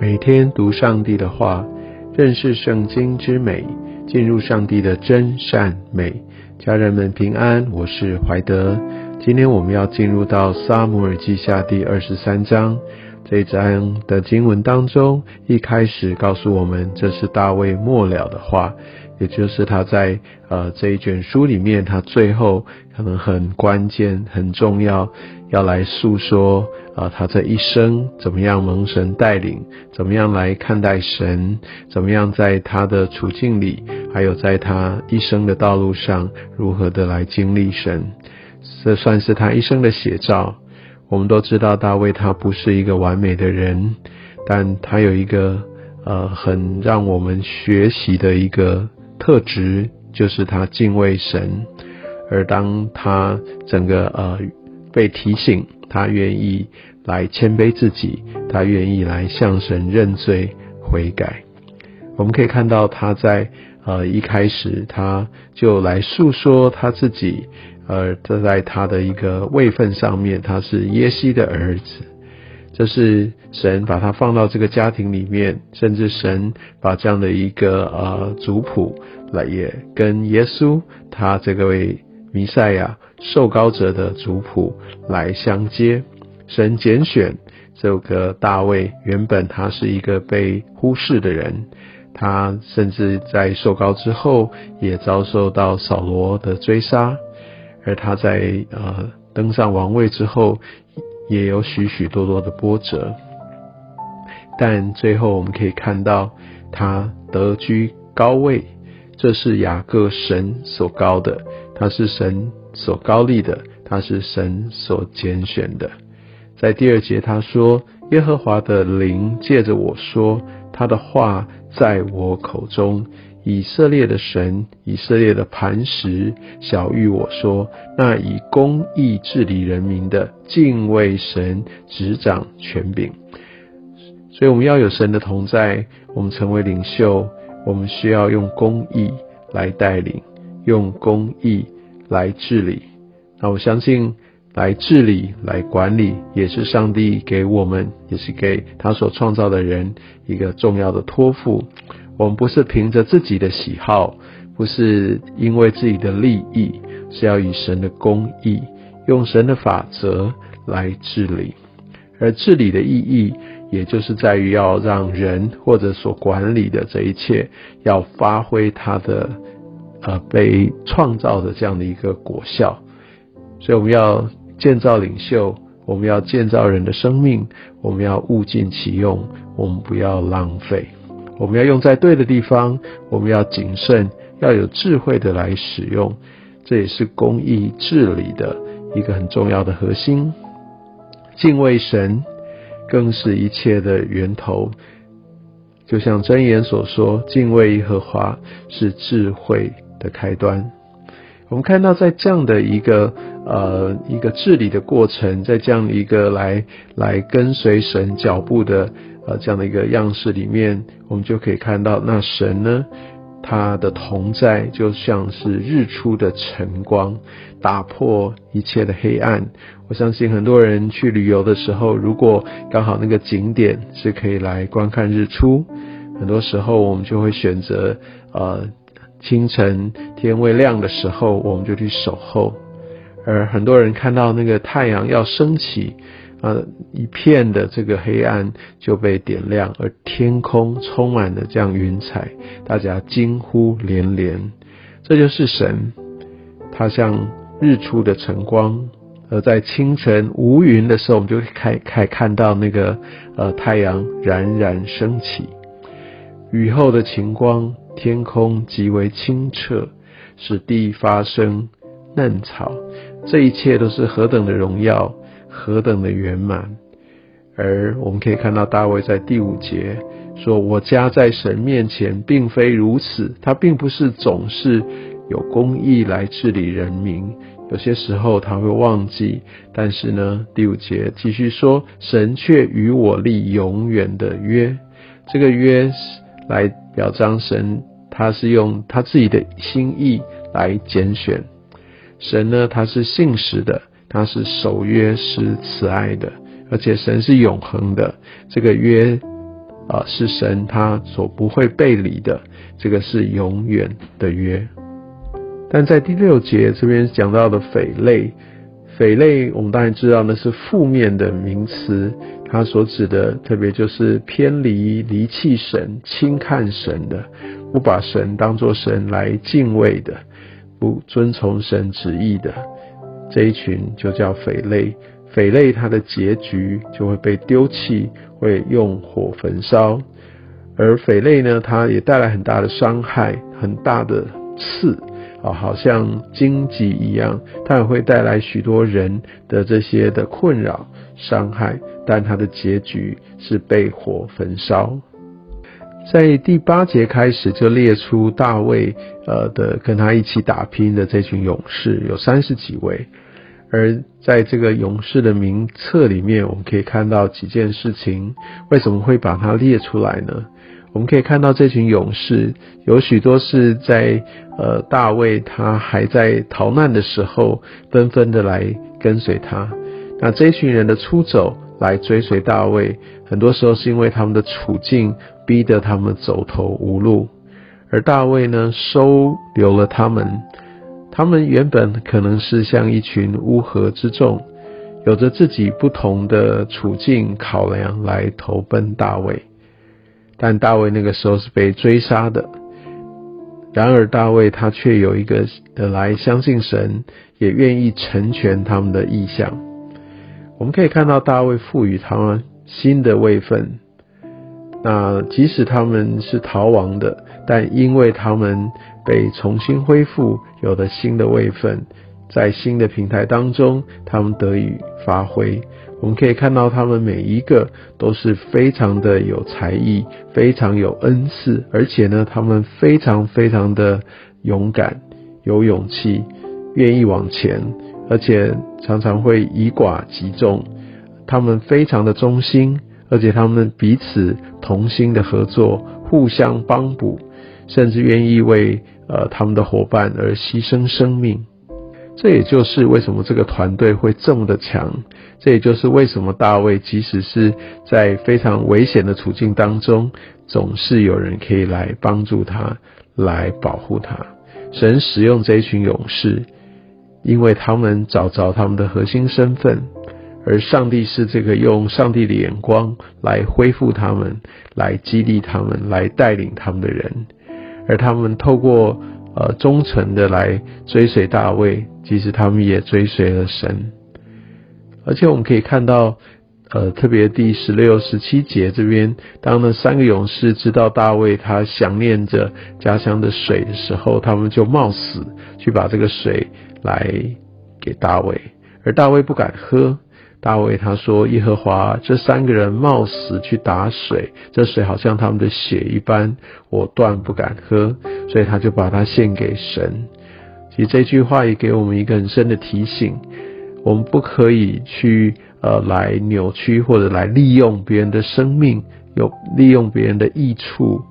每天读上帝的话，认识圣经之美，进入上帝的真善美。家人们平安，我是怀德。今天我们要进入到撒母耳记下第二十三章这一章的经文当中，一开始告诉我们，这是大卫末了的话。也就是他在呃这一卷书里面，他最后可能很关键、很重要，要来诉说啊他这一生怎么样蒙神带领，怎么样来看待神，怎么样在他的处境里，还有在他一生的道路上，如何的来经历神，这算是他一生的写照。我们都知道大卫他不是一个完美的人，但他有一个呃很让我们学习的一个。特质就是他敬畏神，而当他整个呃被提醒，他愿意来谦卑自己，他愿意来向神认罪悔改。我们可以看到他在呃一开始他就来诉说他自己，呃这在他的一个位分上面，他是耶西的儿子。这是神把他放到这个家庭里面，甚至神把这样的一个呃族谱来也跟耶稣他这个位弥赛亚受膏者的族谱来相接。神拣选这个大卫，原本他是一个被忽视的人，他甚至在受膏之后也遭受到扫罗的追杀，而他在呃登上王位之后。也有许许多多的波折，但最后我们可以看到他得居高位，这是雅各神所高的，他是神所高立的，他是神所拣选的。在第二节他说：“耶和华的灵借着我说，他的话在我口中。”以色列的神，以色列的磐石，小谕我说：那以公义治理人民的，敬畏神，执掌权柄。所以我们要有神的同在，我们成为领袖，我们需要用公义来带领，用公义来治理。那我相信，来治理、来管理，也是上帝给我们，也是给他所创造的人一个重要的托付。我们不是凭着自己的喜好，不是因为自己的利益，是要以神的公义，用神的法则来治理。而治理的意义，也就是在于要让人或者所管理的这一切，要发挥它的呃被创造的这样的一个果效。所以我们要建造领袖，我们要建造人的生命，我们要物尽其用，我们不要浪费。我们要用在对的地方，我们要谨慎，要有智慧的来使用，这也是公益治理的一个很重要的核心。敬畏神，更是一切的源头。就像箴言所说，敬畏耶和华是智慧的开端。我们看到，在这样的一个呃一个治理的过程，在这样一个来来跟随神脚步的。呃，这样的一个样式里面，我们就可以看到，那神呢，他的同在就像是日出的晨光，打破一切的黑暗。我相信很多人去旅游的时候，如果刚好那个景点是可以来观看日出，很多时候我们就会选择呃清晨天未亮的时候，我们就去守候。而很多人看到那个太阳要升起。呃，一片的这个黑暗就被点亮，而天空充满了这样云彩，大家惊呼连连。这就是神，他像日出的晨光，而在清晨无云的时候，我们就开开看到那个呃太阳冉冉升起，雨后的晴光，天空极为清澈，使地发生嫩草，这一切都是何等的荣耀！何等的圆满！而我们可以看到大卫在第五节说：“我家在神面前并非如此，他并不是总是有公义来治理人民，有些时候他会忘记。但是呢，第五节继续说，神却与我立永远的约。这个约来表彰神，他是用他自己的心意来拣选。神呢，他是信实的。”他是守约是慈爱的，而且神是永恒的。这个约啊，是神他所不会背离的，这个是永远的约。但在第六节这边讲到的匪类，匪类我们当然知道那是负面的名词，它所指的特别就是偏离、离弃神、轻看神的，不把神当作神来敬畏的，不遵从神旨意的这一群就叫匪类。匪类它的结局就会被丢弃。会用火焚烧，而匪类呢，它也带来很大的伤害，很大的刺啊，好像荆棘一样，它也会带来许多人的这些的困扰、伤害，但它的结局是被火焚烧。在第八节开始就列出大卫呃的跟他一起打拼的这群勇士，有三十几位。而在这个勇士的名册里面，我们可以看到几件事情。为什么会把它列出来呢？我们可以看到这群勇士有许多是在呃大卫他还在逃难的时候，纷纷的来跟随他。那这群人的出走来追随大卫，很多时候是因为他们的处境逼得他们走投无路，而大卫呢收留了他们。他们原本可能是像一群乌合之众，有着自己不同的处境考量来投奔大卫，但大卫那个时候是被追杀的。然而大卫他却有一个来相信神，也愿意成全他们的意向。我们可以看到大卫赋予他们新的位分。那即使他们是逃亡的，但因为他们被重新恢复，有了新的位分，在新的平台当中，他们得以发挥。我们可以看到，他们每一个都是非常的有才艺，非常有恩赐，而且呢，他们非常非常的勇敢，有勇气，愿意往前，而且常常会以寡击众。他们非常的忠心。而且他们彼此同心的合作，互相帮补，甚至愿意为呃他们的伙伴而牺牲生命。这也就是为什么这个团队会这么的强。这也就是为什么大卫即使是在非常危险的处境当中，总是有人可以来帮助他，来保护他。神使用这一群勇士，因为他们找着他们的核心身份。而上帝是这个用上帝的眼光来恢复他们，来激励他们，来带领他们的人。而他们透过呃忠诚的来追随大卫，其实他们也追随了神。而且我们可以看到，呃，特别第十六、十七节这边，当那三个勇士知道大卫他想念着家乡的水的时候，他们就冒死去把这个水来给大卫，而大卫不敢喝。大卫他说：“耶和华，这三个人冒死去打水，这水好像他们的血一般，我断不敢喝，所以他就把它献给神。”其实这句话也给我们一个很深的提醒：我们不可以去呃来扭曲或者来利用别人的生命，有利用别人的益处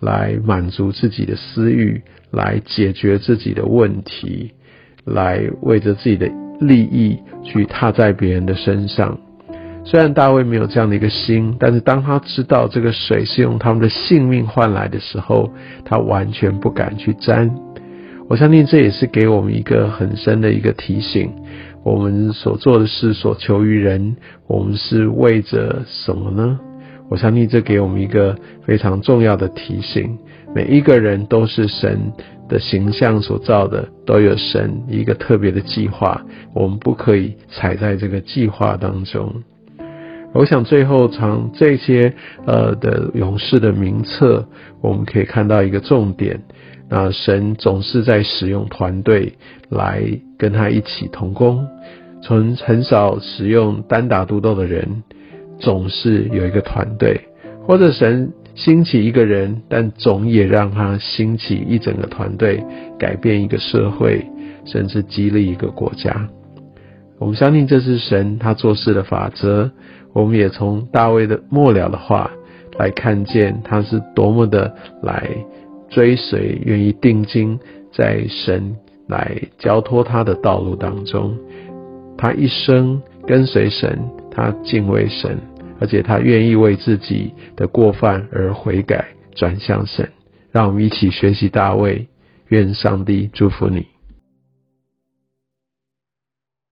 来满足自己的私欲，来解决自己的问题，来为着自己的。利益去踏在别人的身上，虽然大卫没有这样的一个心，但是当他知道这个水是用他们的性命换来的时候，他完全不敢去沾。我相信这也是给我们一个很深的一个提醒：我们所做的事，所求于人，我们是为着什么呢？我相信这给我们一个非常重要的提醒：每一个人都是神。的形象所造的都有神一个特别的计划，我们不可以踩在这个计划当中。我想最后从这些呃的勇士的名册，我们可以看到一个重点：那神总是在使用团队来跟他一起同工，从很少使用单打独斗的人，总是有一个团队，或者神。兴起一个人，但总也让他兴起一整个团队，改变一个社会，甚至激励一个国家。我们相信这是神他做事的法则。我们也从大卫的末了的话来看见，他是多么的来追随，愿意定睛在神来交托他的道路当中。他一生跟随神，他敬畏神。而且他愿意为自己的过犯而悔改，转向神。让我们一起学习大卫。愿上帝祝福你。